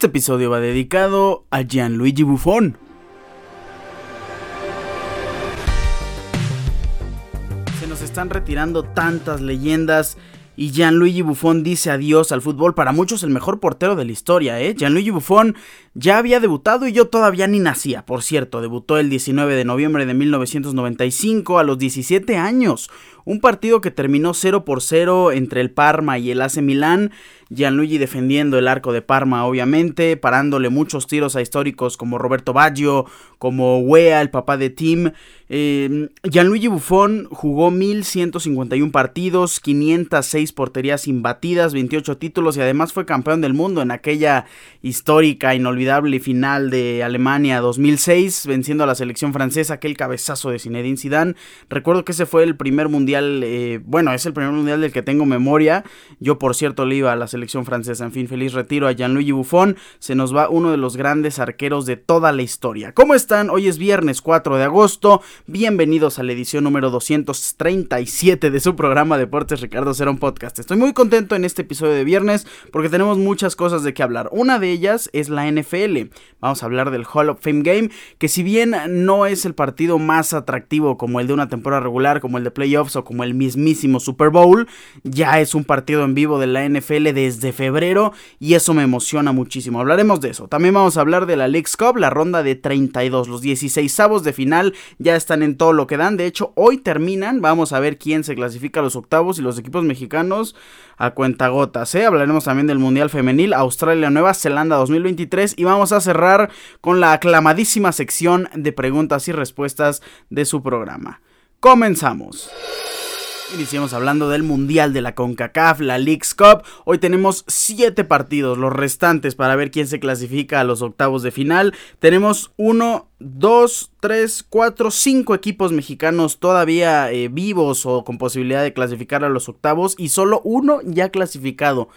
Este episodio va dedicado a Gianluigi Buffon. Se nos están retirando tantas leyendas y Gianluigi Buffon dice adiós al fútbol, para muchos el mejor portero de la historia, ¿eh? Gianluigi Buffon ya había debutado y yo todavía ni nacía, por cierto, debutó el 19 de noviembre de 1995 a los 17 años, un partido que terminó 0 por 0 entre el Parma y el AC Milán, Gianluigi defendiendo el arco de Parma obviamente, parándole muchos tiros a históricos como Roberto Baggio, como Wea, el papá de Tim. Eh, Gianluigi Buffon jugó 1151 partidos, 506 porterías imbatidas, 28 títulos y además fue campeón del mundo en aquella histórica, inolvidable final de Alemania 2006, venciendo a la selección francesa, aquel cabezazo de Zinedine Zidane. Recuerdo que ese fue el primer mundial, eh, bueno, es el primer mundial del que tengo memoria. Yo, por cierto, le iba a la selección francesa. En fin, feliz retiro a Gianluigi Buffon. Se nos va uno de los grandes arqueros de toda la historia. ¿Cómo están? Hoy es viernes 4 de agosto. Bienvenidos a la edición número 237 de su programa Deportes Ricardo Cerón Podcast. Estoy muy contento en este episodio de viernes porque tenemos muchas cosas de qué hablar. Una de ellas es la NFL. Vamos a hablar del Hall of Fame Game, que si bien no es el partido más atractivo como el de una temporada regular, como el de playoffs o como el mismísimo Super Bowl, ya es un partido en vivo de la NFL desde febrero y eso me emociona muchísimo. Hablaremos de eso. También vamos a hablar de la League's Cup, la ronda de 32. Los 16 avos de final ya están en todo lo que dan. De hecho, hoy terminan. Vamos a ver quién se clasifica a los octavos y los equipos mexicanos a cuentagotas. ¿eh? Hablaremos también del Mundial Femenil, Australia, Nueva Zelanda 2023 y vamos a cerrar con la aclamadísima sección de preguntas y respuestas de su programa. Comenzamos. Iniciamos hablando del Mundial de la CONCACAF, la League's Cup. Hoy tenemos 7 partidos, los restantes para ver quién se clasifica a los octavos de final. Tenemos 1, 2, 3, 4, 5 equipos mexicanos todavía eh, vivos o con posibilidad de clasificar a los octavos y solo uno ya clasificado.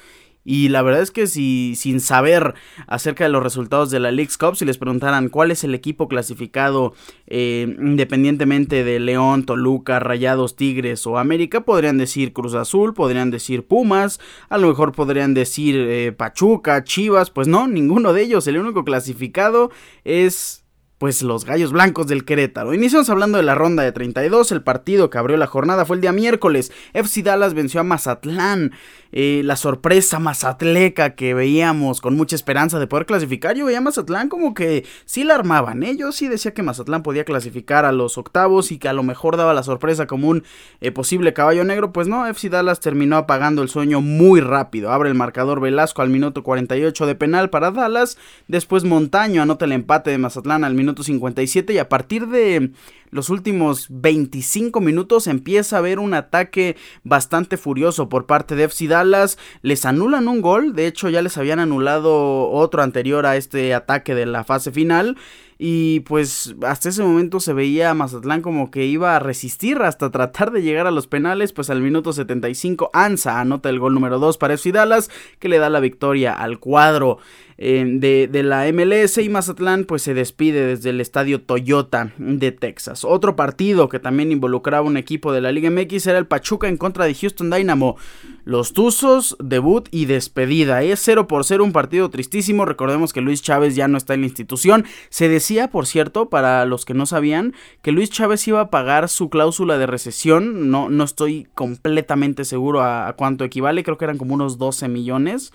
Y la verdad es que si sin saber acerca de los resultados de la League's Cup, si les preguntaran cuál es el equipo clasificado eh, independientemente de León, Toluca, Rayados, Tigres o América, podrían decir Cruz Azul, podrían decir Pumas, a lo mejor podrían decir eh, Pachuca, Chivas, pues no, ninguno de ellos. El único clasificado es pues los Gallos Blancos del Querétaro. Iniciamos hablando de la ronda de 32, el partido que abrió la jornada fue el día miércoles. FC Dallas venció a Mazatlán, eh, la sorpresa mazatleca que veíamos con mucha esperanza de poder clasificar. Yo veía a Mazatlán como que sí la armaban, ¿eh? Yo sí decía que Mazatlán podía clasificar a los octavos y que a lo mejor daba la sorpresa como un eh, posible caballo negro. Pues no, FC Dallas terminó apagando el sueño muy rápido. Abre el marcador Velasco al minuto 48 de penal para Dallas. Después Montaño anota el empate de Mazatlán al minuto 57 y a partir de los últimos 25 minutos empieza a haber un ataque bastante furioso por parte de FC Dallas. Les anulan un gol, de hecho ya les habían anulado otro anterior a este ataque de la fase final. Y pues hasta ese momento se veía a Mazatlán como que iba a resistir hasta tratar de llegar a los penales. Pues al minuto 75 Ansa anota el gol número 2 para FC Dallas que le da la victoria al cuadro eh, de, de, la MLS y Mazatlán pues se despide desde el estadio Toyota de Texas. Otro partido que también involucraba un equipo de la Liga MX era el Pachuca en contra de Houston Dynamo. Los Tuzos, debut y despedida. Es 0 por 0 un partido tristísimo. Recordemos que Luis Chávez ya no está en la institución. Se decía, por cierto, para los que no sabían, que Luis Chávez iba a pagar su cláusula de recesión. No, no estoy completamente seguro a, a cuánto equivale. Creo que eran como unos 12 millones.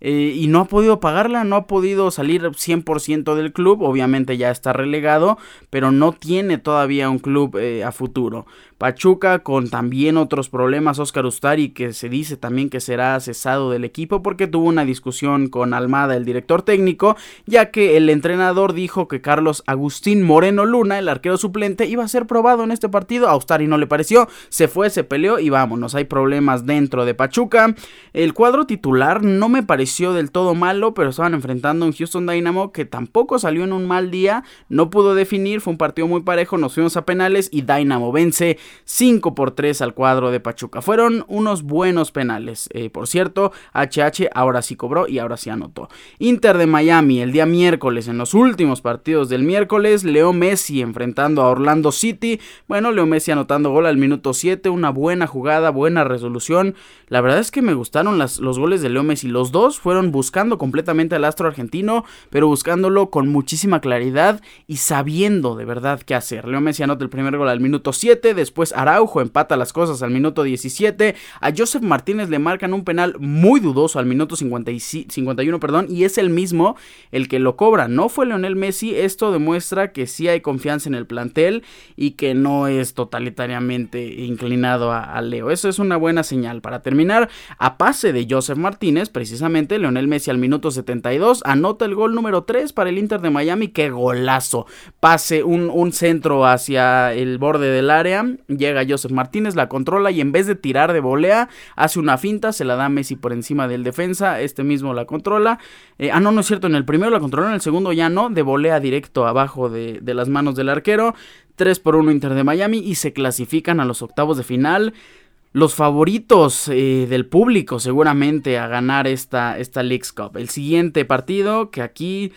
Eh, y no ha podido pagarla, no ha podido salir 100% del club, obviamente ya está relegado, pero no tiene todavía un club eh, a futuro. Pachuca con también otros problemas, Oscar Ustari que se dice también que será cesado del equipo porque tuvo una discusión con Almada, el director técnico, ya que el entrenador dijo que Carlos Agustín Moreno Luna, el arquero suplente, iba a ser probado en este partido, a Ustari no le pareció, se fue, se peleó y vámonos, hay problemas dentro de Pachuca. El cuadro titular no me pareció del todo malo, pero estaban enfrentando a un Houston Dynamo que tampoco salió en un mal día, no pudo definir, fue un partido muy parejo, nos fuimos a penales y Dynamo vence 5 por 3 al cuadro de Pachuca. Fueron unos buenos penales. Eh, por cierto, HH ahora sí cobró y ahora sí anotó. Inter de Miami el día miércoles, en los últimos partidos del miércoles, Leo Messi enfrentando a Orlando City. Bueno, Leo Messi anotando gol al minuto 7, una buena jugada, buena resolución. La verdad es que me gustaron las, los goles de Leo Messi. Los dos fueron buscando completamente al astro argentino, pero buscándolo con muchísima claridad y sabiendo de verdad qué hacer. Leo Messi anota el primer gol al minuto 7, después Araujo empata las cosas al minuto 17, a Joseph Martínez le marcan un penal muy dudoso al minuto 51, perdón, y es el mismo el que lo cobra. No fue Leonel Messi, esto demuestra que sí hay confianza en el plantel y que no es totalitariamente inclinado a, Leo. Eso es una buena señal. Para terminar, a pase de Joseph Martínez, precisamente Leonel Messi al minuto 72 anota el gol número 3 para el Inter de Miami. ¡Qué golazo! Pase un, un centro hacia el borde del área, llega Joseph Martínez, la controla y en vez de tirar de volea, hace una finta, se la da Messi por encima del defensa, este mismo la controla. Eh, ah, no, no es cierto, en el primero la controló, en el segundo ya no, de volea directo abajo de, de las manos del arquero. 3 por 1 Inter de Miami y se clasifican a los octavos de final. Los favoritos eh, del público seguramente a ganar esta, esta Leagues Cup. El siguiente partido que aquí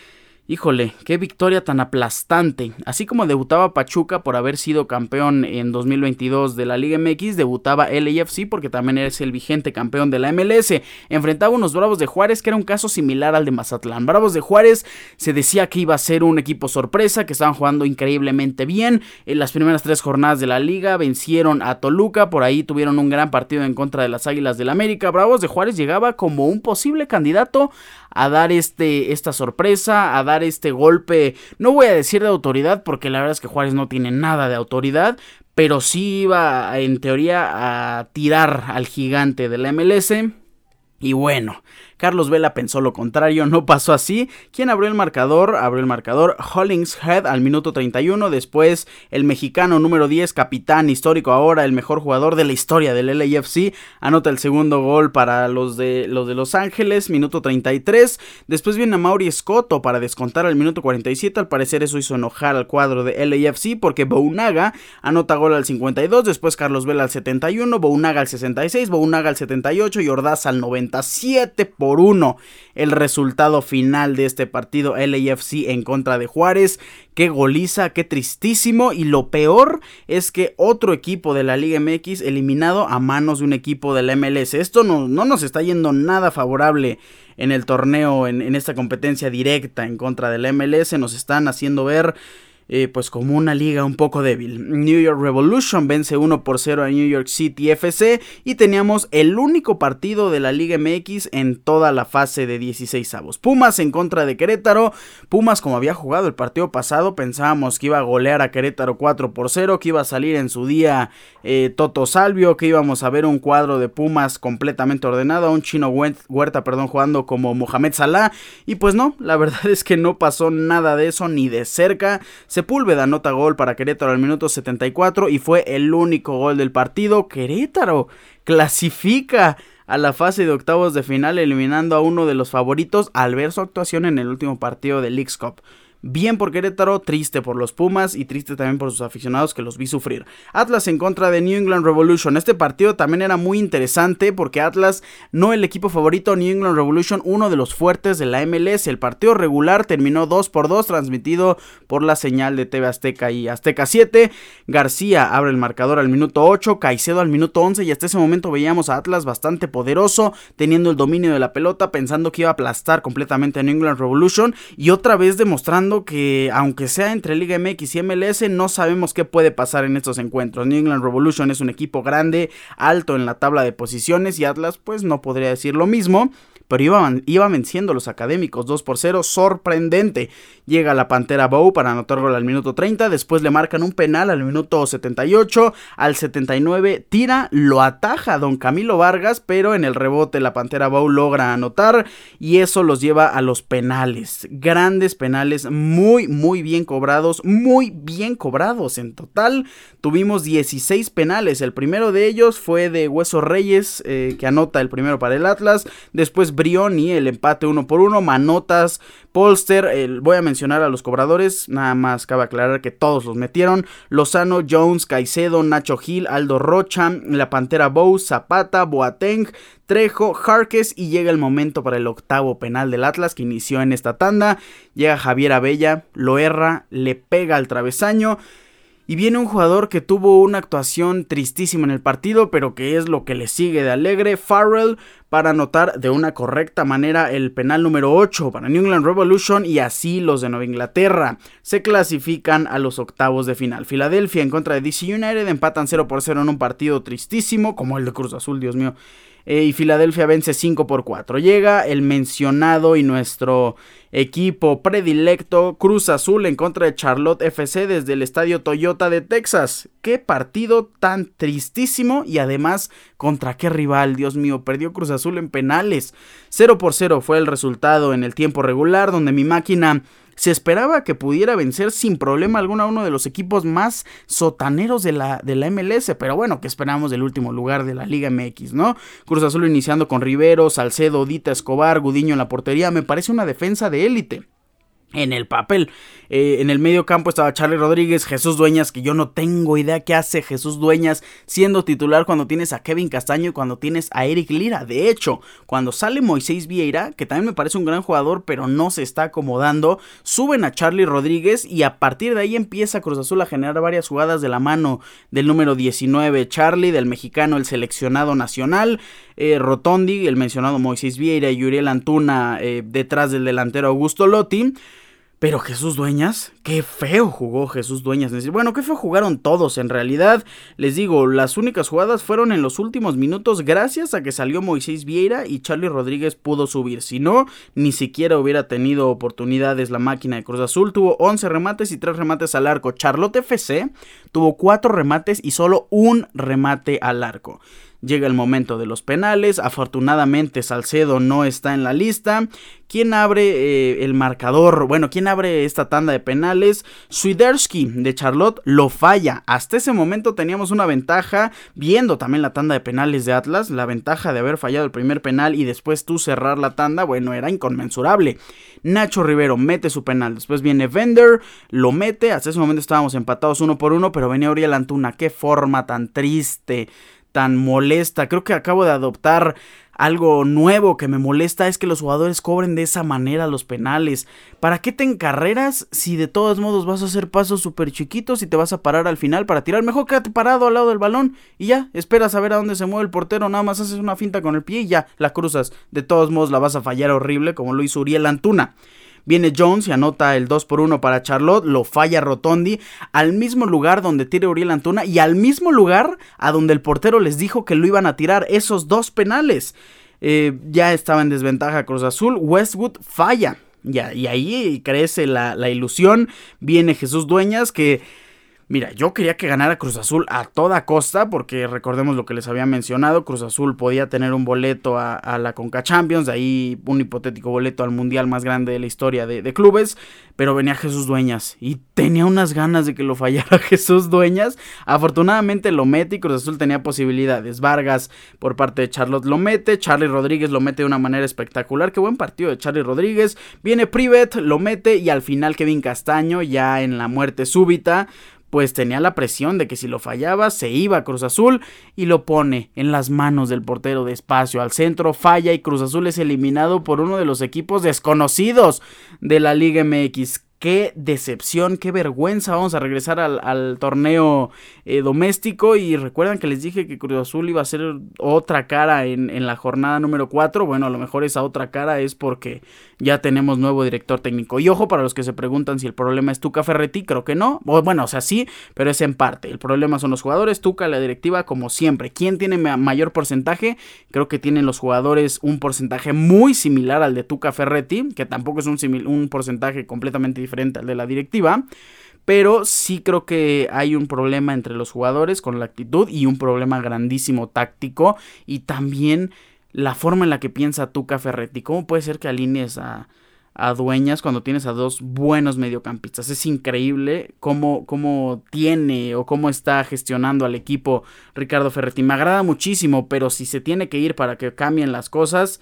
Híjole, qué victoria tan aplastante. Así como debutaba Pachuca por haber sido campeón en 2022 de la Liga MX, debutaba LAFC porque también es el vigente campeón de la MLS. Enfrentaba unos Bravos de Juárez que era un caso similar al de Mazatlán. Bravos de Juárez se decía que iba a ser un equipo sorpresa, que estaban jugando increíblemente bien. En las primeras tres jornadas de la liga vencieron a Toluca, por ahí tuvieron un gran partido en contra de las Águilas del América. Bravos de Juárez llegaba como un posible candidato a dar este, esta sorpresa, a dar este golpe, no voy a decir de autoridad, porque la verdad es que Juárez no tiene nada de autoridad, pero sí iba en teoría a tirar al gigante de la MLS. Y bueno, Carlos Vela pensó lo contrario, no pasó así. ¿Quién abrió el marcador? Abrió el marcador Hollingshead al minuto 31. Después el mexicano número 10, capitán histórico ahora, el mejor jugador de la historia del LAFC, anota el segundo gol para los de los, Ángeles, minuto 33. Después viene Mauri Scotto para descontar al minuto 47. Al parecer eso hizo enojar al cuadro de LAFC porque Bounaga anota gol al 52. Después Carlos Vela al 71, Bounaga al 66, Bounaga al 78 y Ordaz al 97 por uno el resultado final de este partido LAFC en contra de Juárez. Qué goliza, qué tristísimo. Y lo peor es que otro equipo de la Liga MX eliminado a manos de un equipo de la MLS. Esto no, no nos está yendo nada favorable en el torneo, en, en esta competencia directa en contra de la MLS. Nos están haciendo ver eh, pues como una liga un poco débil. New York Revolution vence 1 por 0 a New York City FC y teníamos el único partido de la Liga MX en toda la fase de 16 avos. Pumas en contra de Querétaro. Pumas como había jugado el partido pasado pensábamos que iba a golear a Querétaro 4 por 0, que iba a salir en su día eh, Toto Salvio, que íbamos a ver un cuadro de Pumas completamente ordenado, un chino Huerta, perdón, jugando como Mohamed Salah y pues no, la verdad es que no pasó nada de eso ni de cerca. Sepúlveda anota gol para Querétaro al minuto 74 y fue el único gol del partido. Querétaro clasifica a la fase de octavos de final eliminando a uno de los favoritos al ver su actuación en el último partido de Leagues. Bien por Querétaro, triste por los Pumas y triste también por sus aficionados que los vi sufrir. Atlas en contra de New England Revolution. Este partido también era muy interesante porque Atlas, no el equipo favorito, New England Revolution, uno de los fuertes de la MLS. El partido regular terminó 2 por 2, transmitido por la señal de TV Azteca y Azteca 7. García abre el marcador al minuto 8, Caicedo al minuto 11 y hasta ese momento veíamos a Atlas bastante poderoso, teniendo el dominio de la pelota, pensando que iba a aplastar completamente a New England Revolution y otra vez demostrando que aunque sea entre Liga MX y MLS, no sabemos qué puede pasar en estos encuentros. New England Revolution es un equipo grande, alto en la tabla de posiciones y Atlas pues no podría decir lo mismo pero iban, iba venciendo los académicos 2 por 0, sorprendente. Llega la Pantera Bow para anotar gol al minuto 30, después le marcan un penal al minuto 78, al 79 tira, lo ataja Don Camilo Vargas, pero en el rebote la Pantera Bow logra anotar y eso los lleva a los penales. Grandes penales, muy, muy bien cobrados, muy bien cobrados. En total tuvimos 16 penales, el primero de ellos fue de Hueso Reyes, eh, que anota el primero para el Atlas, Brioni, el empate uno por uno, Manotas, Polster, voy a mencionar a los cobradores, nada más cabe aclarar que todos los metieron, Lozano, Jones, Caicedo, Nacho Gil, Aldo Rocha, La Pantera Bow, Zapata, Boateng, Trejo, Jarques y llega el momento para el octavo penal del Atlas que inició en esta tanda, llega Javier Abella, lo erra, le pega al travesaño, Y viene un jugador que tuvo una actuación tristísima en el partido, pero que es lo que le sigue de alegre, Farrell, para anotar de una correcta manera el penal número 8 para New England Revolution y así los de Nueva Inglaterra se clasifican a los octavos de final. Filadelfia en contra de DC United empatan 0 por 0 en un partido tristísimo, como el de Cruz Azul, Dios mío. Eh, y Filadelfia vence 5 por 4. Llega el mencionado y nuestro equipo predilecto Cruz Azul en contra de Charlotte FC desde el estadio Toyota de Texas. Qué partido tan tristísimo y además contra qué rival, Dios mío, perdió Cruz Azul en penales. 0 por 0 fue el resultado en el tiempo regular donde mi máquina se esperaba que pudiera vencer sin problema alguno a uno de los equipos más sotaneros de la, de la MLS, pero bueno, que esperamos del último lugar de la Liga MX, ¿no? Cruz Azul iniciando con Rivero, Salcedo, Dita, Escobar, Gudiño en la portería, me parece una defensa de élite en el papel. Eh, en el medio campo estaba Charlie Rodríguez, Jesús Dueñas, que yo no tengo idea qué hace Jesús Dueñas siendo titular cuando tienes a Kevin Castaño y cuando tienes a Eric Lira. De hecho, cuando sale Moisés Vieira, que también me parece un gran jugador, pero no se está acomodando, suben a Charlie Rodríguez y a partir de ahí empieza Cruz Azul a generar varias jugadas de la mano del número 19 Charlie, del mexicano, el seleccionado nacional, eh, Rotondi, el mencionado Moisés Vieira y Uriel Antuna eh, detrás del delantero Augusto Lotti. Pero Jesús Dueñas, qué feo jugó Jesús Dueñas. Bueno, qué feo jugaron todos en realidad. Les digo, las únicas jugadas fueron en los últimos minutos gracias a que salió Moisés Vieira y Charlie Rodríguez pudo subir. Si no, ni siquiera hubiera tenido oportunidades la máquina de Cruz Azul. Tuvo 11 remates y 3 remates al arco. Charlotte FC tuvo 4 remates y solo un remate al arco. Llega el momento de los penales. Afortunadamente Salcedo no está en la lista. ¿Quién abre eh, el marcador? Bueno, ¿quién abre esta tanda de penales? Swiderski de Charlotte lo falla. Hasta ese momento teníamos una ventaja, viendo también la tanda de penales de Atlas, la ventaja de haber fallado el primer penal y después tú cerrar la tanda, bueno, era inconmensurable. Nacho Rivero mete su penal, después viene Vender, lo mete, hasta ese momento estábamos empatados uno por uno, pero venía Uriel Antuna, qué forma tan triste tan molesta. Creo que acabo de adoptar algo nuevo que me molesta es que los jugadores cobren de esa manera los penales. ¿Para qué te encarreras si de todos modos vas a hacer pasos súper chiquitos y te vas a parar al final para tirar? Mejor quédate parado al lado del balón y ya, esperas a ver a dónde se mueve el portero, nada más haces una finta con el pie y ya, la cruzas. De todos modos la vas a fallar horrible como lo hizo Uriel Antuna. Viene Jones y anota el 2 por 1 para Charlotte, lo falla Rotondi al mismo lugar donde tira Uriel Antuna y al mismo lugar a donde el portero les dijo que lo iban a tirar esos dos penales. Eh, ya estaba en desventaja Cruz Azul, Westwood falla. Y ahí crece la, la ilusión. Viene Jesús Dueñas que Mira, yo quería que ganara Cruz Azul a toda costa, porque recordemos lo que les había mencionado, Cruz Azul podía tener un boleto a, la Conca Champions, de ahí un hipotético boleto al Mundial más grande de la historia de, clubes, pero venía Jesús Dueñas y tenía unas ganas de que lo fallara Jesús Dueñas. Afortunadamente lo mete y Cruz Azul tenía posibilidades. Vargas por parte de Charlotte lo mete, Charlie Rodríguez lo mete de una manera espectacular, qué buen partido de Charlie Rodríguez, viene Privet, lo mete y al final Kevin Castaño ya en la muerte súbita pues tenía la presión de que si lo fallaba se iba a Cruz Azul y lo pone en las manos del portero de espacio. Al centro, falla y Cruz Azul es eliminado por uno de los equipos desconocidos de la Liga MX qué decepción, qué vergüenza. Vamos a regresar al, torneo eh, doméstico. Y recuerdan que les dije que Cruz Azul iba a ser otra cara en, la jornada número 4. Bueno, a lo mejor esa otra cara es porque ya tenemos nuevo director técnico. Y ojo para los que se preguntan si el problema es Tuca Ferretti, creo que no. Bueno, o sea, sí, pero es en parte. El problema son los jugadores, Tuca, la directiva, como siempre. ¿Quién tiene mayor porcentaje? Creo que tienen los jugadores un porcentaje muy similar al de Tuca Ferretti, que tampoco es un, un porcentaje completamente diferente al de la directiva. Pero sí creo que hay un problema entre los jugadores con la actitud y un problema grandísimo táctico. Y también la forma en la que piensa Tuca Ferretti. ¿Cómo puede ser que alinees a, a Dueñas cuando tienes a dos buenos mediocampistas? Es increíble cómo, cómo tiene o cómo está gestionando al equipo Ricardo Ferretti. Me agrada muchísimo, pero si se tiene que ir para que cambien las cosas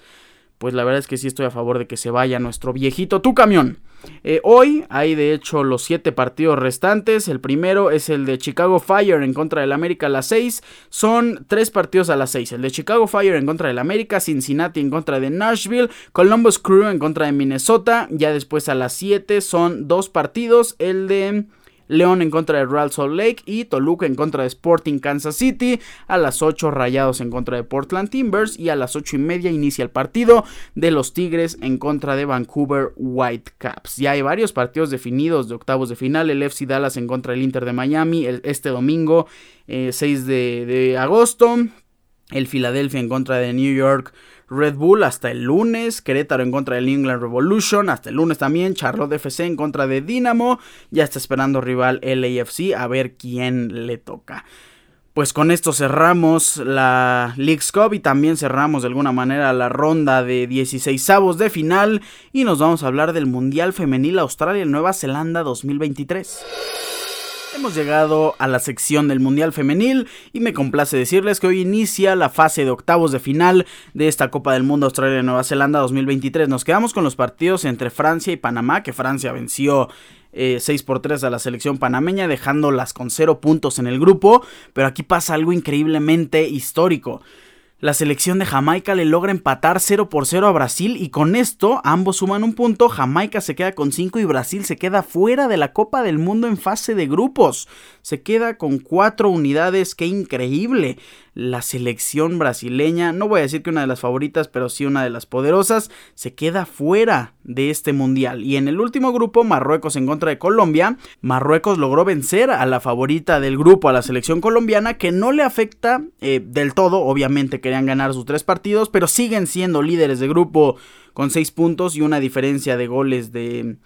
pues la verdad es que sí estoy a favor de que se vaya nuestro viejito tu camión. Eh, hoy hay de hecho los siete partidos restantes. El primero es el de Chicago Fire en contra del América a las 6. Son tres partidos a las 6. El de Chicago Fire en contra del América, Cincinnati en contra de Nashville, Columbus Crew en contra de Minnesota. Ya después a las 7 son dos partidos. El de León en contra de Real Salt Lake y Toluca en contra de Sporting Kansas City. A las 8 Rayados en contra de Portland Timbers y a las 8 y media inicia el partido de los Tigres en contra de Vancouver Whitecaps. Ya hay varios partidos definidos de octavos de final. El FC Dallas en contra del Inter de Miami este domingo 6 eh, de agosto. El Philadelphia en contra de New York Red Bull hasta el lunes, Querétaro en contra del England Revolution, hasta el lunes también, Charlotte FC en contra de Dinamo, ya está esperando rival LAFC a ver quién le toca. Pues con esto cerramos la League's Cup y también cerramos de alguna manera la ronda de 16 avos de final y nos vamos a hablar del Mundial Femenil Australia-Nueva Zelanda 2023. Hemos llegado a la sección del Mundial Femenil y me complace decirles que hoy inicia la fase de octavos de final de esta Copa del Mundo Australia-Nueva Zelanda 2023. Nos quedamos con los partidos entre Francia y Panamá, que Francia venció 6 eh, por 3 a la selección panameña, dejándolas con 0 puntos en el grupo, pero aquí pasa algo increíblemente histórico. La selección de Jamaica le logra empatar 0 por 0 a Brasil y con esto ambos suman un punto, Jamaica se queda con 5 y Brasil se queda fuera de la Copa del Mundo en fase de grupos. Se queda con 4 unidades, qué increíble la selección brasileña, no voy a decir que una de las favoritas, pero sí una de las poderosas, se queda fuera de este mundial. Y en el último grupo, Marruecos en contra de Colombia, Marruecos logró vencer a la favorita del grupo, a la selección colombiana, que no le afecta eh, del todo, obviamente querían ganar sus tres partidos, pero siguen siendo líderes de grupo con seis puntos y una diferencia de goles de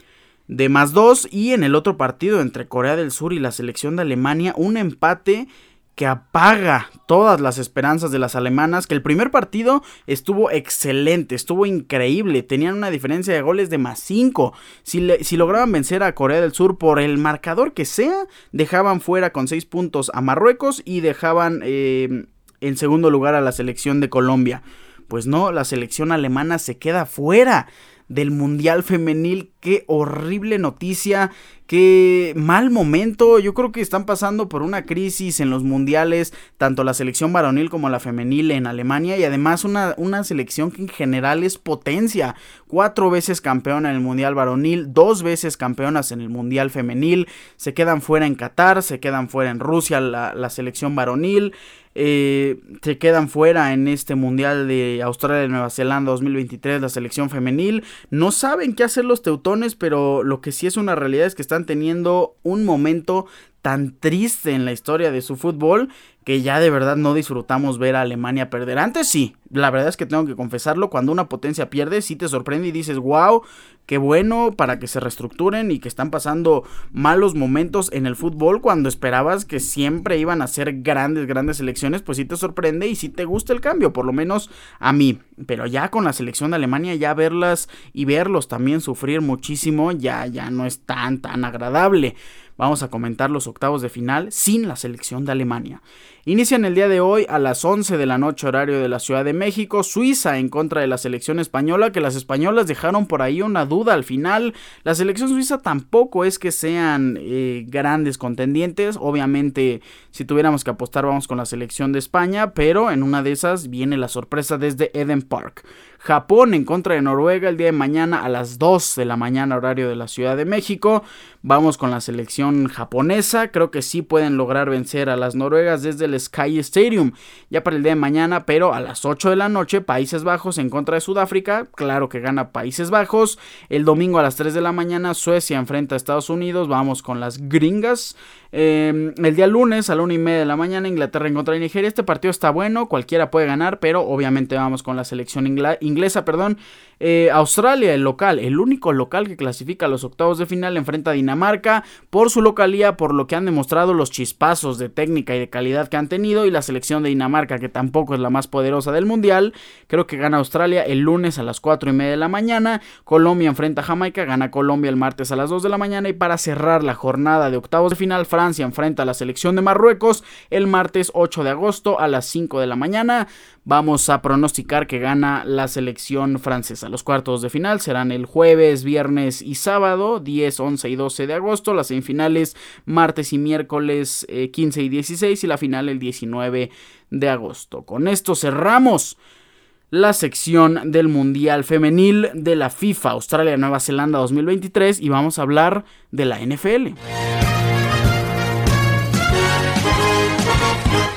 de más dos y en el otro partido entre Corea del Sur y la selección de Alemania un empate que apaga todas las esperanzas de las alemanas, que el primer partido estuvo excelente, estuvo increíble, tenían una diferencia de goles de más 5. Si, lograban vencer a Corea del Sur por el marcador que sea, dejaban fuera con 6 puntos a Marruecos y dejaban eh, en segundo lugar a la selección de Colombia. Pues no, la selección alemana se queda fuera del Mundial Femenil. Qué horrible noticia, qué mal momento. Yo creo que están pasando por una crisis en los mundiales, tanto la selección varonil como la femenil en Alemania y además una, una selección que en general es potencia. Cuatro veces campeona en el Mundial varonil, dos veces campeonas en el Mundial femenil. Se quedan fuera en Qatar, se quedan fuera en Rusia la, la selección varonil. Eh, se quedan fuera en este Mundial de Australia y Nueva Zelanda 2023, la selección femenil. No saben qué hacer los teutones, pero lo que sí es una realidad es que están teniendo un momento tan triste en la historia de su fútbol que ya de verdad no disfrutamos ver a Alemania perder. Antes sí, la verdad es que tengo que confesarlo, cuando una potencia pierde, sí te sorprende y dices, wow, qué bueno para que se reestructuren y que están pasando malos momentos en el fútbol cuando esperabas que siempre iban a ser grandes, grandes selecciones, pues sí te sorprende y sí te gusta el cambio, por lo menos a mí. Pero ya con la selección de Alemania, ya verlas y verlos también sufrir muchísimo, ya, ya no es tan, tan agradable. Vamos a comentar los octavos de final sin la selección de Alemania. Inician el día de hoy a las 11 de la noche horario de la Ciudad de México, Suiza en contra de la selección española, que las españolas dejaron por ahí una duda al final. La selección suiza tampoco es que sean eh, grandes contendientes, obviamente si tuviéramos que apostar vamos con la selección de España, pero en una de esas viene la sorpresa desde Eden Park. Japón en contra de Noruega el día de mañana a las 2 de la mañana horario de la Ciudad de México. Vamos con la selección japonesa. Creo que sí pueden lograr vencer a las noruegas desde el Sky Stadium ya para el día de mañana, pero a las 8 de la noche Países Bajos en contra de Sudáfrica. Claro que gana Países Bajos. El domingo a las 3 de la mañana Suecia enfrenta a Estados Unidos. Vamos con las gringas. Em, el día lunes a la 1 y media de la mañana Inglaterra en contra de Nigeria. Este partido está bueno, cualquiera puede ganar, pero obviamente vamos con la selección inglesa. Perdón. Eh, Australia, el local, el único local que clasifica a los octavos de final, enfrenta a Dinamarca por su localía, por lo que han demostrado los chispazos de técnica y de calidad que han tenido. Y la selección de Dinamarca, que tampoco es la más poderosa del mundial, creo que gana Australia el lunes a las 4 y media de la mañana. Colombia enfrenta a Jamaica, gana Colombia el martes a las 2 de la mañana. Y para cerrar la jornada de octavos de final, Francia enfrenta a la selección de Marruecos el martes 8 de agosto a las 5 de la mañana. Vamos a pronosticar que gana la selección francesa. Los cuartos de final serán el jueves, viernes y sábado, 10, 11 y 12 de agosto. Las semifinales martes y miércoles 15 eh, y 16 y la final el 19 de agosto. Con esto cerramos la sección del Mundial Femenil de la FIFA Australia-Nueva Zelanda 2023 y vamos a hablar de la NFL.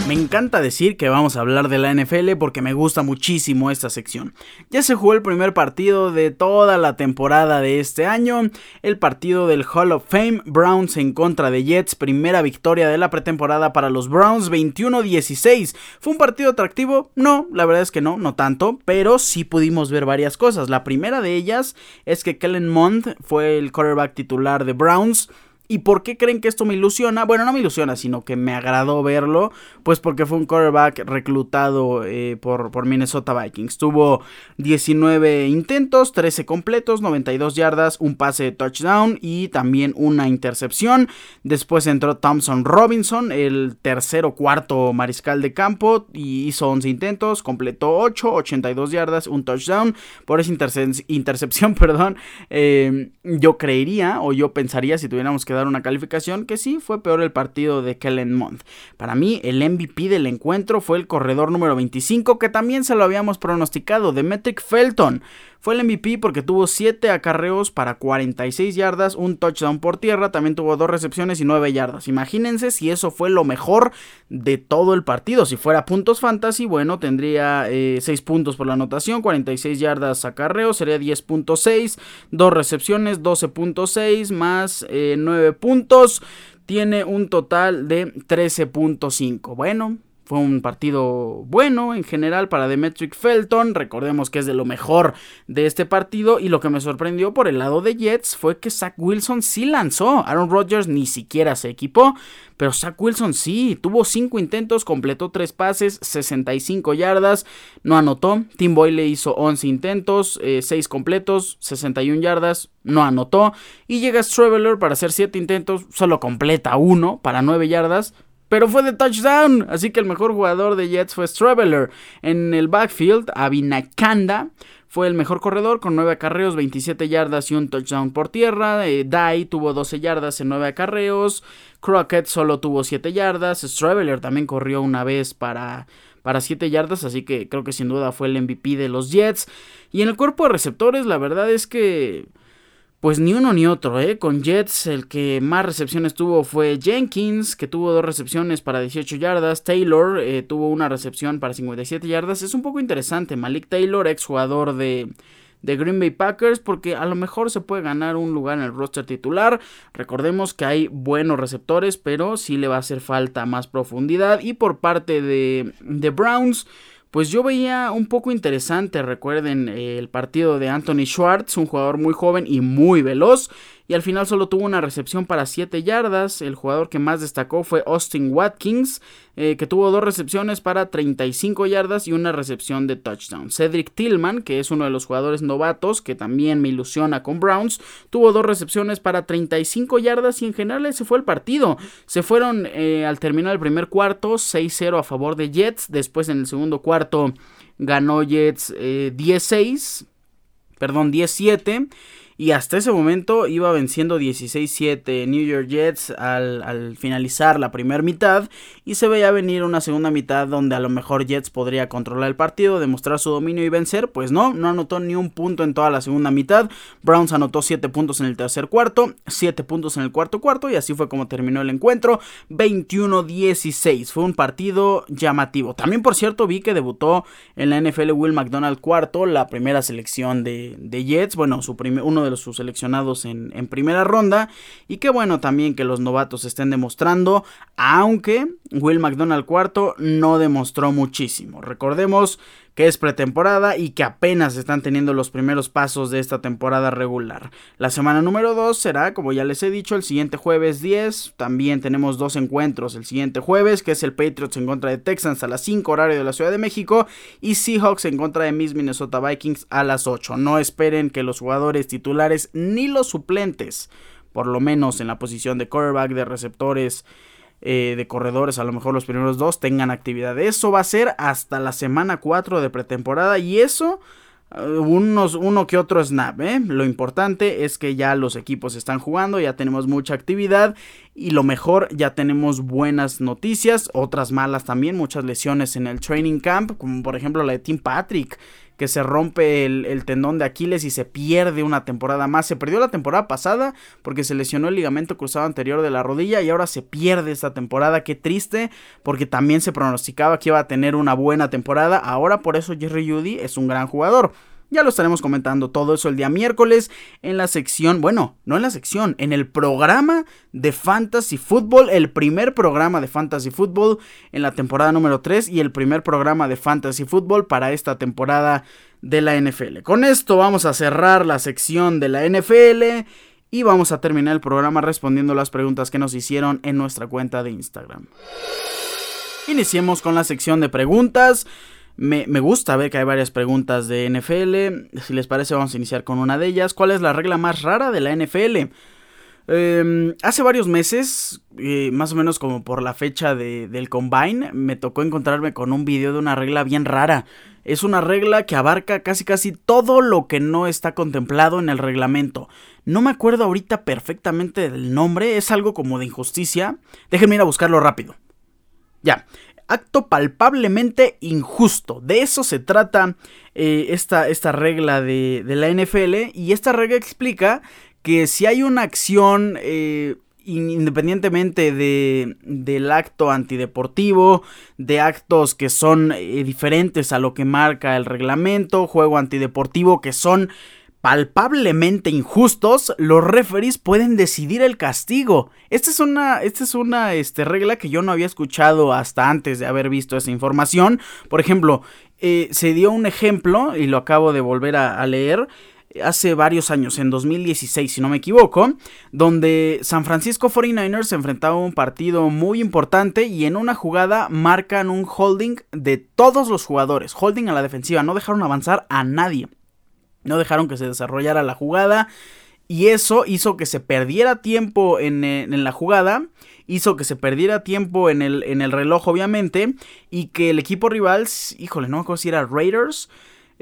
Me encanta decir que vamos a hablar de la NFL porque me gusta muchísimo esta sección. Ya se jugó el primer partido de toda la temporada de este año, el partido del Hall of Fame, Browns en contra de Jets, primera victoria de la pretemporada para los Browns, 21-16. ¿Fue un partido atractivo? No, la verdad es que no, no tanto, pero sí pudimos ver varias cosas. La primera de ellas es que Kellen Mond fue el quarterback titular de Browns. ¿Y por qué creen que esto me ilusiona? Bueno, no me ilusiona, sino que me agradó verlo, pues porque fue un quarterback reclutado eh, por, por, Minnesota Vikings. Tuvo 19 intentos, 13 completos, 92 yardas, un pase de touchdown y también una intercepción. Después entró Thompson Robinson, el tercero cuarto mariscal de campo, y hizo 11 intentos, completó 8, 82 yardas, un touchdown. Por esa intercepción, perdón, eh, yo creería o yo pensaría si tuviéramos que dar una calificación que sí fue peor el partido de Kellen Mond. Para mí, el MVP del encuentro fue el corredor número 25, que también se lo habíamos pronosticado, Demetric Felton. Fue el MVP porque tuvo 7 acarreos para 46 yardas, un touchdown por tierra, también tuvo 2 recepciones y 9 yardas. Imagínense si eso fue lo mejor de todo el partido. Si fuera puntos fantasy, bueno, tendría 6 eh, puntos por la anotación, 46 yardas acarreos, sería 10.6, 2 recepciones, 12.6 más 9 eh, puntos. Tiene un total de 13.5. Bueno, fue un partido bueno en general para Demetric Felton. Recordemos que es de lo mejor de este partido. Y lo que me sorprendió por el lado de Jets fue que Zach Wilson sí lanzó. Aaron Rodgers ni siquiera se equipó. Pero Zach Wilson sí, tuvo 5 intentos, completó 3 pases, 65 yardas, no anotó. Tim Boyle hizo 11 intentos, 6 eh, completos, 61 yardas, no anotó. Y llega Straveler para hacer 7 intentos, solo completa 1 para 9 yardas, pero fue de touchdown. Así que el mejor jugador de Jets fue Straveler. En el backfield, Abinakanda fue el mejor corredor con 9 acarreos, 27 yardas y un touchdown por tierra. Eh, Dai tuvo 12 yardas en 9 acarreos. Crockett solo tuvo 7 yardas. Straveler también corrió una vez para, para 7 yardas, así que creo que sin duda fue el MVP de los Jets. Y en el cuerpo de receptores, la verdad es que pues ni uno ni otro, ¿eh? Con Jets el que más recepciones tuvo fue Jenkins, que tuvo dos recepciones para 18 yardas. Taylor eh, tuvo una recepción para 57 yardas. Es un poco interesante. Malik Taylor, ex jugador de, de Green Bay Packers, porque a lo mejor se puede ganar un lugar en el roster titular. Recordemos que hay buenos receptores, pero sí le va a hacer falta más profundidad. Y por parte de, de Browns pues yo veía un poco interesante, recuerden, el partido de Anthony Schwartz, un jugador muy joven y muy veloz, y al final solo tuvo una recepción para 7 yardas. El jugador que más destacó fue Austin Watkins, eh, que tuvo dos recepciones para 35 yardas y una recepción de touchdown. Cedric Tillman, que es uno de los jugadores novatos que también me ilusiona con Browns, tuvo dos recepciones para 35 yardas y en general ese fue el partido. Se fueron eh, al terminar el primer cuarto 6-0 a favor de Jets. Después en el segundo cuarto ganó Jets 16, eh, perdón, 17. Y hasta ese momento iba venciendo 16-7 New York Jets al, finalizar la primera mitad. Y se veía venir una segunda mitad donde a lo mejor Jets podría controlar el partido, demostrar su dominio y vencer. Pues no, no anotó ni un punto en toda la segunda mitad. Browns anotó 7 puntos en el tercer cuarto, 7 puntos en el cuarto cuarto. Y así fue como terminó el encuentro. 21-16. Fue un partido llamativo. También, por cierto, vi que debutó en la NFL Will McDonald cuarto, la primera selección de, de Jets. Bueno, su uno de sus seleccionados en, en primera ronda. Y qué bueno también que los novatos estén demostrando, aunque Will McDonald cuarto no demostró muchísimo. Recordemos que es pretemporada y que apenas están teniendo los primeros pasos de esta temporada regular. La semana número 2 será, como ya les he dicho, el siguiente jueves 10. También tenemos dos encuentros el siguiente jueves, que es el Patriots en contra de Texans a las 5 horario de la Ciudad de México y Seahawks en contra de Miss Minnesota Vikings a las 8. No esperen que los jugadores titulares ni los suplentes, por lo menos en la posición de quarterback, de receptores, eh, de corredores, a lo mejor los primeros dos tengan actividad. Eso va a ser hasta la semana 4 de pretemporada y eso eh, unos, uno que otro snap, ¿eh? Lo importante es que ya los equipos están jugando, ya tenemos mucha actividad y lo mejor, ya tenemos buenas noticias, otras malas también, muchas lesiones en el training camp, como por ejemplo la de Tim Patrick, que se rompe el, tendón de Aquiles y se pierde una temporada más. Se perdió la temporada pasada porque se lesionó el ligamento cruzado anterior de la rodilla y ahora se pierde esta temporada. Qué triste porque también se pronosticaba que iba a tener una buena temporada. Ahora por eso Jerry Judy es un gran jugador. Ya lo estaremos comentando todo eso el día miércoles en la sección, bueno, no en la sección, en el programa de Fantasy Football, el primer programa de Fantasy Football en la temporada número 3 y el primer programa de Fantasy Football para esta temporada de la NFL. Con esto vamos a cerrar la sección de la NFL y vamos a terminar el programa respondiendo las preguntas que nos hicieron en nuestra cuenta de Instagram. Iniciemos con la sección de preguntas. Me, gusta ver que hay varias preguntas de NFL. Si les parece, vamos a iniciar con una de ellas. ¿Cuál es la regla más rara de la NFL? Em, hace varios meses, eh, más o menos como por la fecha del Combine, me tocó encontrarme con un video de una regla bien rara. Es una regla que abarca casi casi todo lo que no está contemplado en el reglamento. No me acuerdo ahorita perfectamente del nombre, es algo como de injusticia. Déjenme ir a buscarlo rápido. Ya, acto palpablemente injusto. De eso se trata eh, esta, esta, regla de, la NFL y esta regla explica que si hay una acción... Eh, independientemente de, del acto antideportivo, de actos que son eh, diferentes a lo que marca el reglamento, juego antideportivo que son palpablemente injustos, los referees pueden decidir el castigo. Esta es una, esta es una este, regla que yo no había escuchado hasta antes de haber visto esa información. Por ejemplo, eh, se dio un ejemplo, y lo acabo de volver a, leer, hace varios años, en 2016 si no me equivoco, donde San Francisco 49ers se enfrentaba a un partido muy importante y en una jugada marcan un holding de todos los jugadores, holding a la defensiva, no dejaron avanzar a nadie. No dejaron que se desarrollara la jugada. Y eso hizo que se perdiera tiempo en, eh, la jugada. Hizo que se perdiera tiempo en el, en el, reloj, obviamente. Y que el equipo rival, híjole, no me acuerdo si era Raiders.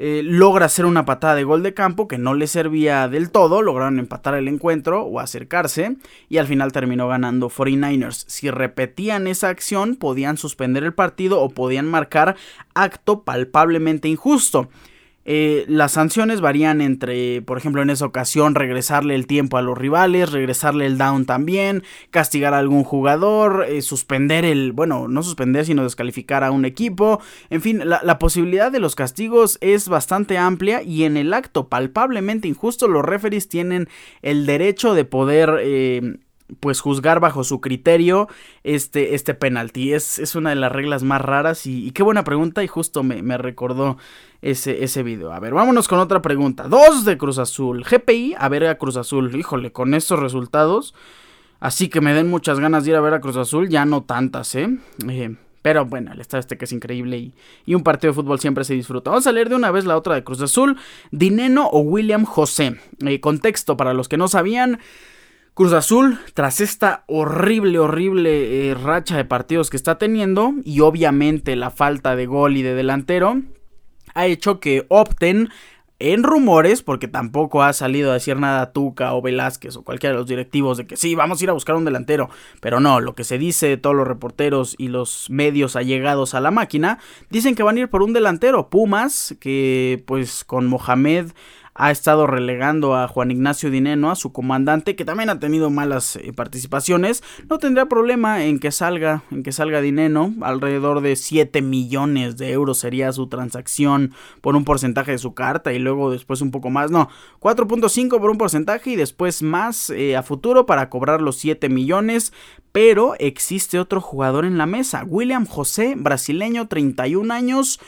Eh, logra hacer una patada de gol de campo que no le servía del todo, lograron empatar el encuentro o acercarse y al final terminó ganando 49ers. Si repetían esa acción podían suspender el partido o podían marcar acto palpablemente injusto. Eh, las sanciones varían entre, por ejemplo, en esa ocasión, regresarle el tiempo a los rivales, regresarle el down también, castigar a algún jugador, eh, suspender el, bueno, no suspender, sino descalificar a un equipo. En fin, la, posibilidad de los castigos es bastante amplia y en el acto palpablemente injusto, los referees tienen el derecho de poder... Eh, pues juzgar bajo su criterio este, este penalti. Es, es una de las reglas más raras y, qué buena pregunta y justo me, me, recordó ese, ese video. A ver, vámonos con otra pregunta. Dos de Cruz Azul. GPI a ver a Cruz Azul. Híjole, con estos resultados. Así que me den muchas ganas de ir a ver a Cruz Azul. Ya no tantas, ¿eh? eh pero bueno, el estado este que es increíble y, y, un partido de fútbol siempre se disfruta. Vamos a leer de una vez la otra de Cruz Azul. Dineno o William José. Eh, contexto para los que no sabían. Cruz Azul, tras esta horrible, horrible eh, racha de partidos que está teniendo y obviamente la falta de gol y de delantero, ha hecho que opten en rumores, porque tampoco ha salido a decir nada Tuca o Velázquez o cualquiera de los directivos de que sí, vamos a ir a buscar un delantero. Pero no, lo que se dice de todos los reporteros y los medios allegados a la máquina, dicen que van a ir por un delantero. Pumas, que pues con Mohamed ha estado relegando a Juan Ignacio Dineno, a su comandante, que también ha tenido malas eh, participaciones, no tendría problema en que salga, en que salga Dineno, alrededor de 7 millones de euros sería su transacción por un porcentaje de su carta y luego después un poco más, no, 4.5 por un porcentaje y después más eh, a futuro para cobrar los 7 millones, pero existe otro jugador en la mesa, William José, brasileño, 31 años,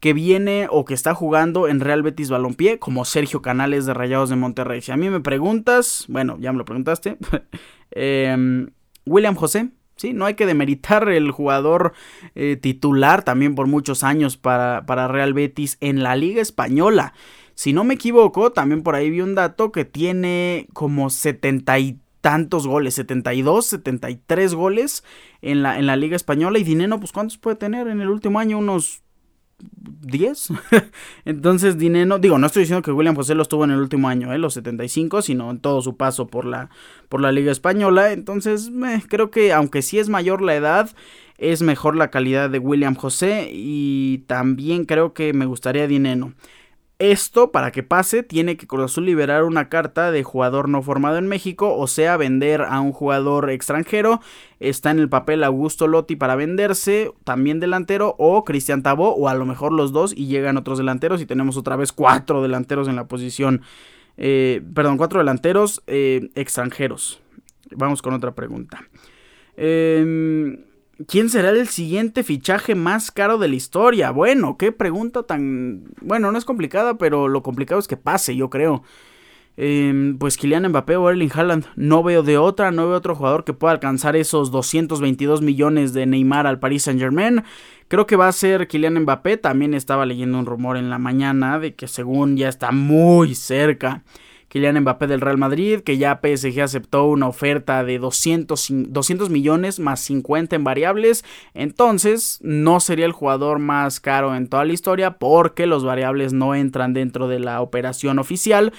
que viene o que está jugando en Real Betis Balompié como Sergio Canales de Rayados de Monterrey. Si a mí me preguntas, bueno, ya me lo preguntaste, em, William José, sí, no hay que demeritar el jugador eh, titular también por muchos años para, para Real Betis en la Liga Española. Si no me equivoco, también por ahí vi un dato que tiene como 70 y tantos goles, 72, 73 goles en la, en la Liga Española. Y Dineno, pues ¿cuántos puede tener en el último año? Unos 10. Entonces, Dineno, digo, no estoy diciendo que William José los tuvo en el último año, ¿eh? los 75, sino en todo su paso por la, por la Liga Española. Entonces, creo que aunque sí es mayor la edad, es mejor la calidad de William José y también creo que me gustaría Dineno. Esto, para que pase, tiene que Cruz liberar una carta de jugador no formado en México, o sea, vender a un jugador extranjero. Está en el papel Augusto Lotti para venderse, también delantero, o Cristian Tabó, o a lo mejor los dos, y llegan otros delanteros, y tenemos otra vez cuatro delanteros en la posición. Eh, perdón, cuatro delanteros eh, extranjeros. Vamos con otra pregunta. Eh, ¿Quién será el siguiente fichaje más caro de la historia? Bueno, qué pregunta tan... Bueno, no es complicada, pero lo complicado es que pase, yo creo. Em, pues Kylian Mbappé o Erling Haaland. No veo de otra, no veo otro jugador que pueda alcanzar esos 222 millones de Neymar al Paris Saint Germain. Creo que va a ser Kylian Mbappé. También estaba leyendo un rumor en la mañana de que según ya está muy cerca Kylian Mbappé del Real Madrid, que ya PSG aceptó una oferta de 200, 200 millones más 50 en variables. Entonces, no sería el jugador más caro en toda la historia porque los variables no entran dentro de la operación oficial.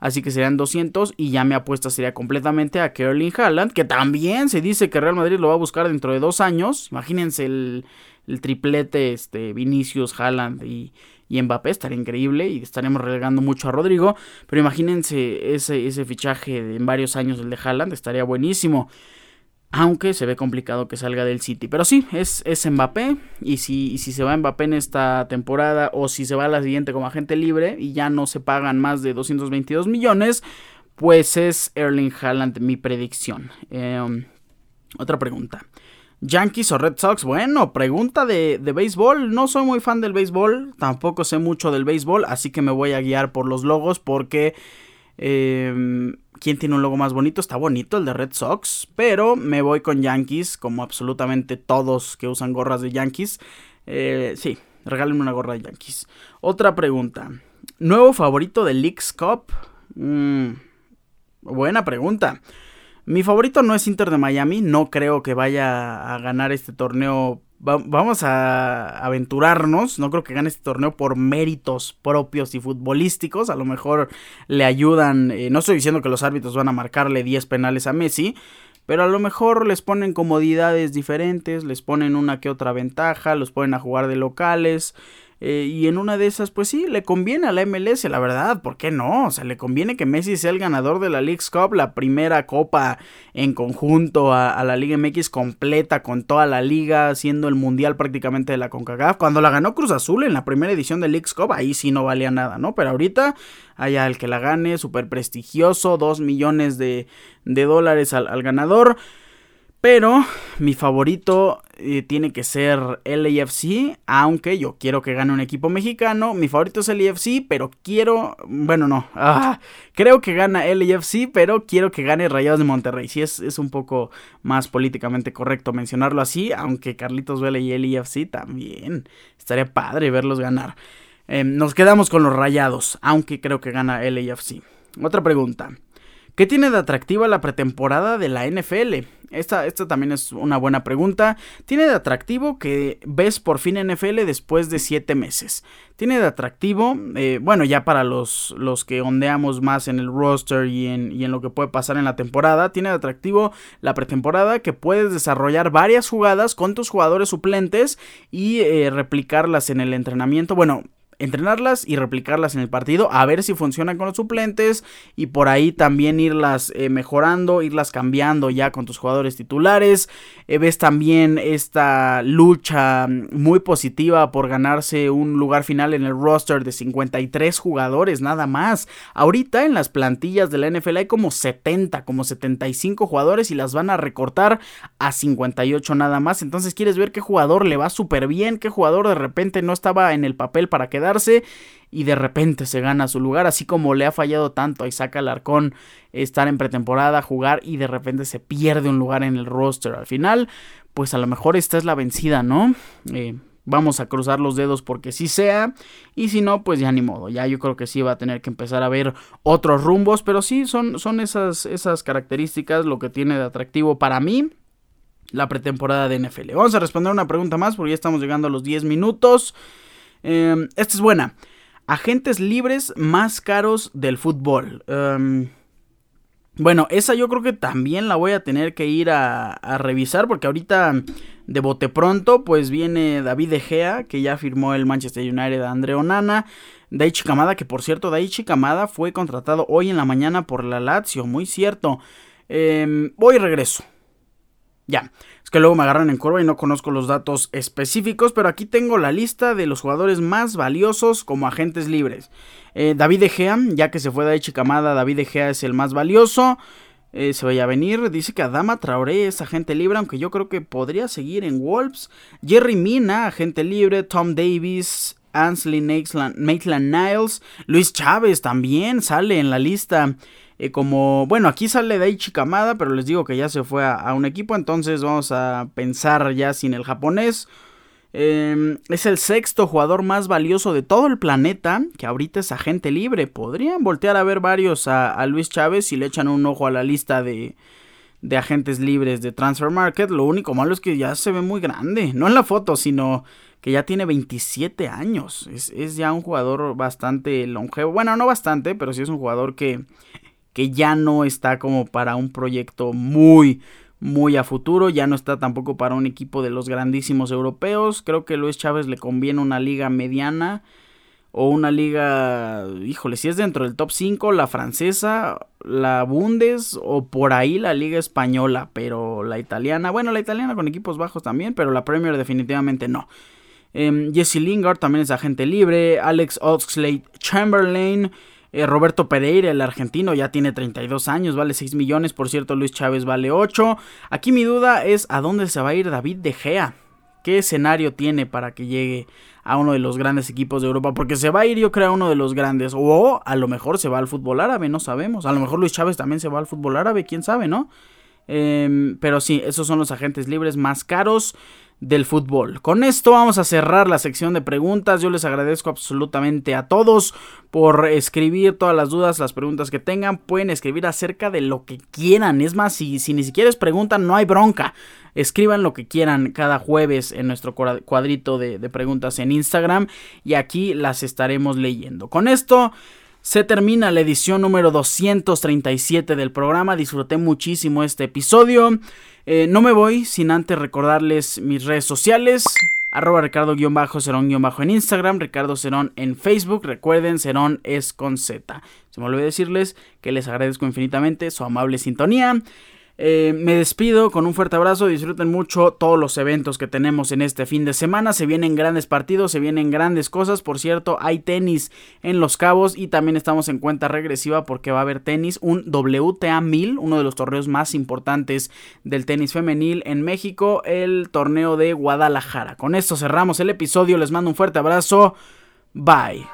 Así que serían 200 y ya mi apuesta sería completamente a Kerling Haaland, que también se dice que Real Madrid lo va a buscar dentro de dos años. Imagínense el, el triplete este, Vinicius, Haaland y, y Mbappé estaría increíble y estaremos relegando mucho a Rodrigo. Pero imagínense ese, ese fichaje en varios años, el de Haaland, estaría buenísimo. Aunque se ve complicado que salga del City. Pero sí, es, es Mbappé. Y si, si se va Mbappé en esta temporada o si se va a la siguiente como agente libre y ya no se pagan más de 222 millones, pues es Erling Haaland mi predicción. Em, otra pregunta. Yankees o Red Sox, bueno, pregunta de, de, béisbol. No soy muy fan del béisbol, tampoco sé mucho del béisbol, así que me voy a guiar por los logos porque... Eh, ¿Quién tiene un logo más bonito? Está bonito el de Red Sox, pero me voy con Yankees, como absolutamente todos que usan gorras de Yankees. Eh, sí, regálenme una gorra de Yankees. Otra pregunta. ¿Nuevo favorito de Leagues Cup? Mm, buena pregunta. Mi favorito no es Inter de Miami, no creo que vaya a ganar este torneo. vamos a aventurarnos, no creo que gane este torneo por méritos propios y futbolísticos, a lo mejor le ayudan, eh, no estoy diciendo que los árbitros van a marcarle 10 penales a Messi, pero a lo mejor les ponen comodidades diferentes, les ponen una que otra ventaja, los ponen a jugar de locales. Eh, y en una de esas, pues sí, le conviene a la MLS, la verdad, ¿por qué no? O sea, le conviene que Messi sea el ganador de la League's Cup, la primera copa en conjunto a, la Liga MX completa con toda la liga, siendo el mundial prácticamente de la CONCACAF. Cuando la ganó Cruz Azul en la primera edición de League's Cup, ahí sí no valía nada, ¿no? Pero ahorita, allá el que la gane, súper prestigioso, dos millones de, dólares al, al ganador. Pero mi favorito eh, tiene que ser LAFC, aunque yo quiero que gane un equipo mexicano. Mi favorito es LAFC, pero quiero, bueno, no, ah, creo que gana LAFC, pero quiero que gane Rayados de Monterrey. Sí, es, es un poco más políticamente correcto mencionarlo así, aunque Carlitos Vela y LAFC también. Estaría padre verlos ganar. Em, nos quedamos con los Rayados, aunque creo que gana LAFC. Otra pregunta. ¿Qué tiene de atractiva la pretemporada de la NFL? Esta, esta, también es una buena pregunta. Tiene de atractivo que ves por fin NFL después de 7 meses. Tiene de atractivo, eh, bueno, ya para los, los que ondeamos más en el roster y en, y en, lo que puede pasar en la temporada. Tiene de atractivo la pretemporada que puedes desarrollar varias jugadas con tus jugadores suplentes y eh, replicarlas en el entrenamiento. Bueno, entrenarlas y replicarlas en el partido, a ver si funcionan con los suplentes y por ahí también irlas eh, mejorando, irlas cambiando ya con tus jugadores titulares. Eh, ves también esta lucha muy positiva por ganarse un lugar final en el roster de 53 jugadores nada más. Ahorita en las plantillas de la NFL hay como 70, como 75 jugadores y las van a recortar a 58 nada más. Entonces quieres ver qué jugador le va súper bien, qué jugador de repente no estaba en el papel para quedar y de repente se gana su lugar, así como le ha fallado tanto a Isaac Alarcón estar en pretemporada, jugar y de repente se pierde un lugar en el roster al final, pues a lo mejor esta es la vencida, ¿no? Eh, vamos a cruzar los dedos porque sí sea y si no pues ya ni modo ya yo creo que sí va a tener que empezar a ver otros rumbos pero sí son, son esas, esas características lo que tiene de atractivo para mí la pretemporada de NFL vamos a responder una pregunta más porque ya estamos llegando a los 10 minutos Em, esta es buena. Agentes libres más caros del fútbol. Em, bueno, esa yo creo que también la voy a tener que ir a, revisar porque ahorita de bote pronto pues viene David De Gea que ya firmó el Manchester United a Andre Onana. Daichi Kamada, que por cierto, Daichi Kamada fue contratado hoy en la mañana por la Lazio, muy cierto. Eh, voy y regreso. Ya, es que luego me agarran en curva y no conozco los datos específicos, pero aquí tengo la lista de los jugadores más valiosos como agentes libres. Eh, David De Gea, ya que se fue de Kamada, David De Gea es el más valioso. Eh, se vaya a venir. Dice que Adama Traoré es agente libre, aunque yo creo que podría seguir en Wolves. Jerry Mina, agente libre. Tom Davis, Ansley Maitland Niles. Luis Chávez también sale en la lista. Eh, como, bueno, aquí sale Daichi Kamada, pero les digo que ya se fue a, un equipo, entonces vamos a pensar ya sin el japonés. Em, es el sexto jugador más valioso de todo el planeta, que ahorita es agente libre. Podrían voltear a ver varios a, Luis Chávez si le echan un ojo a la lista de, de agentes libres de Transfer Market. Lo único malo es que ya se ve muy grande, no en la foto, sino que ya tiene 27 años. Es, es ya un jugador bastante longevo. Bueno, no bastante, pero sí es un jugador que que ya no está como para un proyecto muy, muy a futuro, ya no está tampoco para un equipo de los grandísimos europeos. Creo que Luis Chávez le conviene una liga mediana o una liga, híjole, si es dentro del top 5, la francesa, la Bundes o por ahí la liga española, pero la italiana, bueno, la italiana con equipos bajos también, pero la Premier definitivamente no. Em, Jesse Lingard también es agente libre, Alex Oxlade Chamberlain, eh, Roberto Pereira, el argentino, ya tiene 32 años, vale 6 millones. Por cierto, Luis Chávez vale 8. Aquí mi duda es a dónde se va a ir David De Gea. ¿Qué escenario tiene para que llegue a uno de los grandes equipos de Europa? Porque se va a ir, yo creo, a uno de los grandes. O a lo mejor se va al fútbol árabe, no sabemos. A lo mejor Luis Chávez también se va al fútbol árabe, quién sabe, ¿no? Em, pero sí, esos son los agentes libres más caros del fútbol. Con esto vamos a cerrar la sección de preguntas. Yo les agradezco absolutamente a todos por escribir todas las dudas, las preguntas que tengan. Pueden escribir acerca de lo que quieran. Es más, si, si ni siquiera les preguntan, no hay bronca. Escriban lo que quieran cada jueves en nuestro cuadrito de preguntas en Instagram y aquí las estaremos leyendo. Con esto... Se termina la edición número 237 del programa. Disfruté muchísimo este episodio. Eh, no me voy sin antes recordarles mis redes sociales. Arroba Ricardo-Cerón- en Instagram, Ricardo Cerón en Facebook. Recuerden, Cerón es con Z. Se me olvidó decirles que les agradezco infinitamente su amable sintonía. Eh, me despido con un fuerte abrazo, disfruten mucho todos los eventos que tenemos en este fin de semana, se vienen grandes partidos, se vienen grandes cosas, por cierto, hay tenis en Los Cabos y también estamos en cuenta regresiva porque va a haber tenis, un WTA 1000, uno de los torneos más importantes del tenis femenil en México, el torneo de Guadalajara. Con esto cerramos el episodio, les mando un fuerte abrazo, bye.